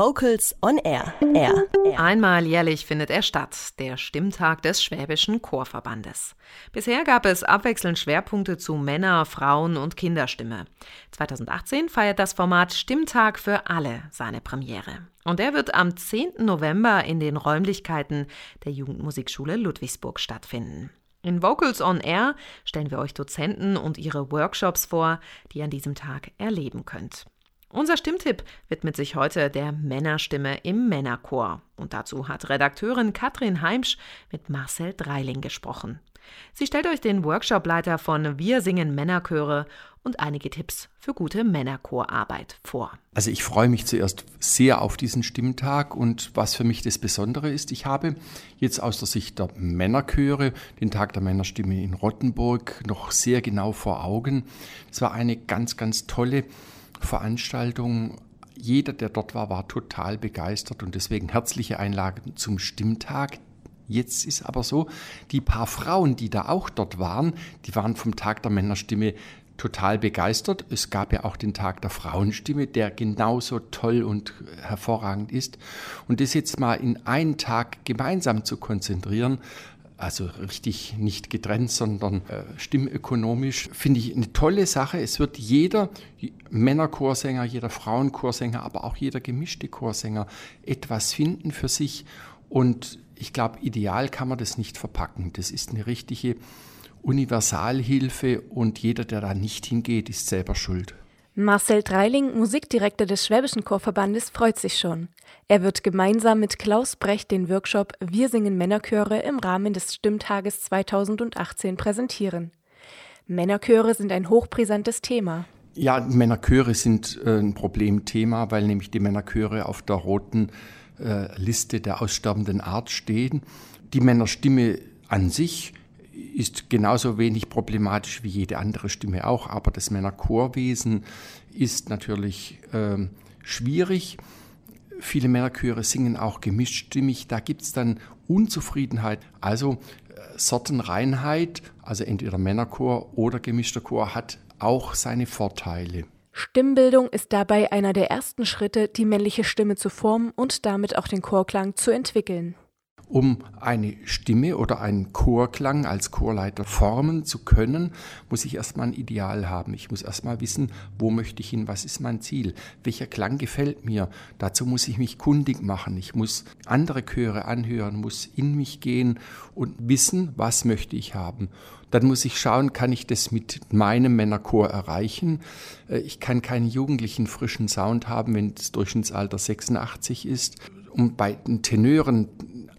Vocals on Air. Air. Einmal jährlich findet er statt, der Stimmtag des Schwäbischen Chorverbandes. Bisher gab es abwechselnd Schwerpunkte zu Männer-, Frauen- und Kinderstimme. 2018 feiert das Format Stimmtag für alle seine Premiere. Und er wird am 10. November in den Räumlichkeiten der Jugendmusikschule Ludwigsburg stattfinden. In Vocals on Air stellen wir euch Dozenten und ihre Workshops vor, die ihr an diesem Tag erleben könnt. Unser Stimmtipp widmet sich heute der Männerstimme im Männerchor. Und dazu hat Redakteurin Katrin Heimsch mit Marcel Dreiling gesprochen. Sie stellt euch den Workshopleiter von Wir singen Männerchöre und einige Tipps für gute Männerchorarbeit vor. Also ich freue mich zuerst sehr auf diesen Stimmtag und was für mich das Besondere ist, ich habe jetzt aus der Sicht der Männerchöre den Tag der Männerstimme in Rottenburg noch sehr genau vor Augen. Es war eine ganz, ganz tolle Veranstaltung. Jeder, der dort war, war total begeistert und deswegen herzliche Einladung zum Stimmtag. Jetzt ist aber so, die paar Frauen, die da auch dort waren, die waren vom Tag der Männerstimme total begeistert. Es gab ja auch den Tag der Frauenstimme, der genauso toll und hervorragend ist. Und das jetzt mal in einen Tag gemeinsam zu konzentrieren, also richtig nicht getrennt, sondern äh, stimmökonomisch, finde ich eine tolle Sache. Es wird jeder Männerchorsänger, jeder Frauenchorsänger, aber auch jeder gemischte Chorsänger etwas finden für sich. Und ich glaube, ideal kann man das nicht verpacken. Das ist eine richtige Universalhilfe und jeder, der da nicht hingeht, ist selber schuld. Marcel Dreiling, Musikdirektor des Schwäbischen Chorverbandes, freut sich schon. Er wird gemeinsam mit Klaus Brecht den Workshop Wir singen Männerchöre im Rahmen des Stimmtages 2018 präsentieren. Männerchöre sind ein hochbrisantes Thema. Ja, Männerchöre sind äh, ein Problemthema, weil nämlich die Männerchöre auf der roten äh, Liste der aussterbenden Art stehen. Die Männerstimme an sich ist genauso wenig problematisch wie jede andere Stimme auch, aber das Männerchorwesen ist natürlich äh, schwierig. Viele Männerchöre singen auch gemischstimmig, da gibt es dann Unzufriedenheit. Also äh, Sortenreinheit, also entweder Männerchor oder gemischter Chor, hat auch seine Vorteile. Stimmbildung ist dabei einer der ersten Schritte, die männliche Stimme zu formen und damit auch den Chorklang zu entwickeln. Um eine Stimme oder einen Chorklang als Chorleiter formen zu können, muss ich erstmal ein Ideal haben. Ich muss erstmal wissen, wo möchte ich hin, was ist mein Ziel, welcher Klang gefällt mir. Dazu muss ich mich kundig machen. Ich muss andere Chöre anhören, muss in mich gehen und wissen, was möchte ich haben. Dann muss ich schauen, kann ich das mit meinem Männerchor erreichen. Äh, ich kann keinen jugendlichen frischen Sound haben, wenn das Durchschnittsalter 86 ist. Um bei den Tenören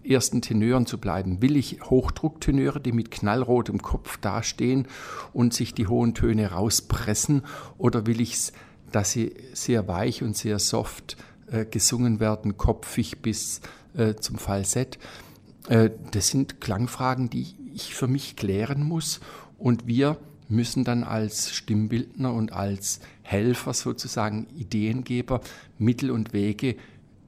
ersten Tenören zu bleiben. Will ich Hochdrucktenöre, die mit knallrotem Kopf dastehen und sich die hohen Töne rauspressen, oder will ich dass sie sehr weich und sehr soft äh, gesungen werden, kopfig bis äh, zum Falsett? Äh, das sind Klangfragen, die ich für mich klären muss und wir müssen dann als Stimmbildner und als Helfer sozusagen Ideengeber Mittel und Wege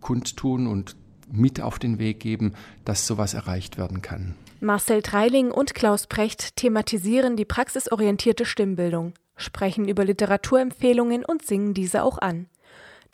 kundtun und mit auf den Weg geben, dass sowas erreicht werden kann. Marcel Treiling und Klaus Precht thematisieren die praxisorientierte Stimmbildung, sprechen über Literaturempfehlungen und singen diese auch an.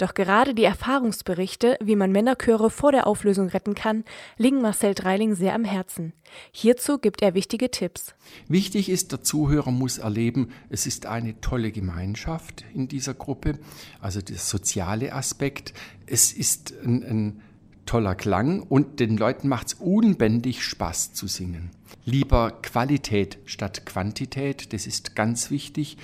Doch gerade die Erfahrungsberichte, wie man Männerchöre vor der Auflösung retten kann, liegen Marcel Dreiling sehr am Herzen. Hierzu gibt er wichtige Tipps. Wichtig ist, der Zuhörer muss erleben, es ist eine tolle Gemeinschaft in dieser Gruppe, also der soziale Aspekt. Es ist ein, ein toller Klang und den Leuten macht es unbändig Spaß zu singen. Lieber Qualität statt Quantität, das ist ganz wichtig.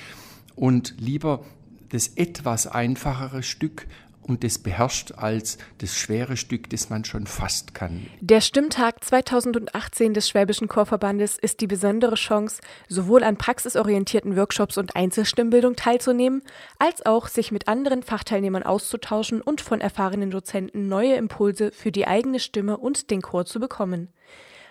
Und lieber das etwas einfachere Stück und das beherrscht als das schwere Stück, das man schon fast kann. Der Stimmtag 2018 des Schwäbischen Chorverbandes ist die besondere Chance, sowohl an praxisorientierten Workshops und Einzelstimmbildung teilzunehmen, als auch sich mit anderen Fachteilnehmern auszutauschen und von erfahrenen Dozenten neue Impulse für die eigene Stimme und den Chor zu bekommen.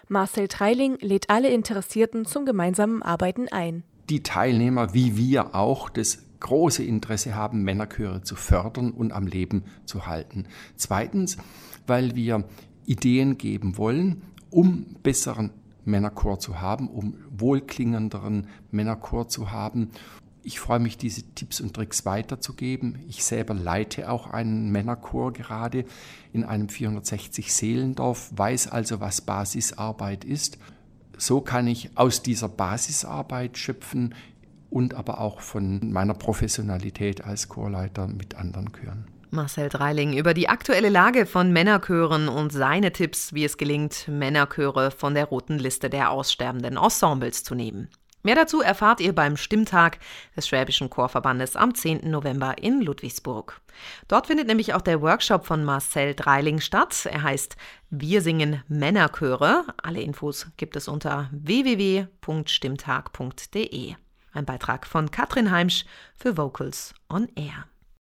Marcel Treiling lädt alle Interessierten zum gemeinsamen Arbeiten ein. Die Teilnehmer, wie wir auch, des große Interesse haben, Männerchöre zu fördern und am Leben zu halten. Zweitens, weil wir Ideen geben wollen, um besseren Männerchor zu haben, um wohlklingenderen Männerchor zu haben. Ich freue mich, diese Tipps und Tricks weiterzugeben. Ich selber leite auch einen Männerchor gerade in einem 460 Seelendorf, weiß also, was Basisarbeit ist. So kann ich aus dieser Basisarbeit schöpfen und aber auch von meiner Professionalität als Chorleiter mit anderen Chören. Marcel Dreiling über die aktuelle Lage von Männerchören und seine Tipps, wie es gelingt, Männerchöre von der roten Liste der aussterbenden Ensembles zu nehmen. Mehr dazu erfahrt ihr beim Stimmtag des Schwäbischen Chorverbandes am 10. November in Ludwigsburg. Dort findet nämlich auch der Workshop von Marcel Dreiling statt. Er heißt Wir singen Männerchöre. Alle Infos gibt es unter www.stimmtag.de. Ein Beitrag von Katrin Heimsch für Vocals on Air.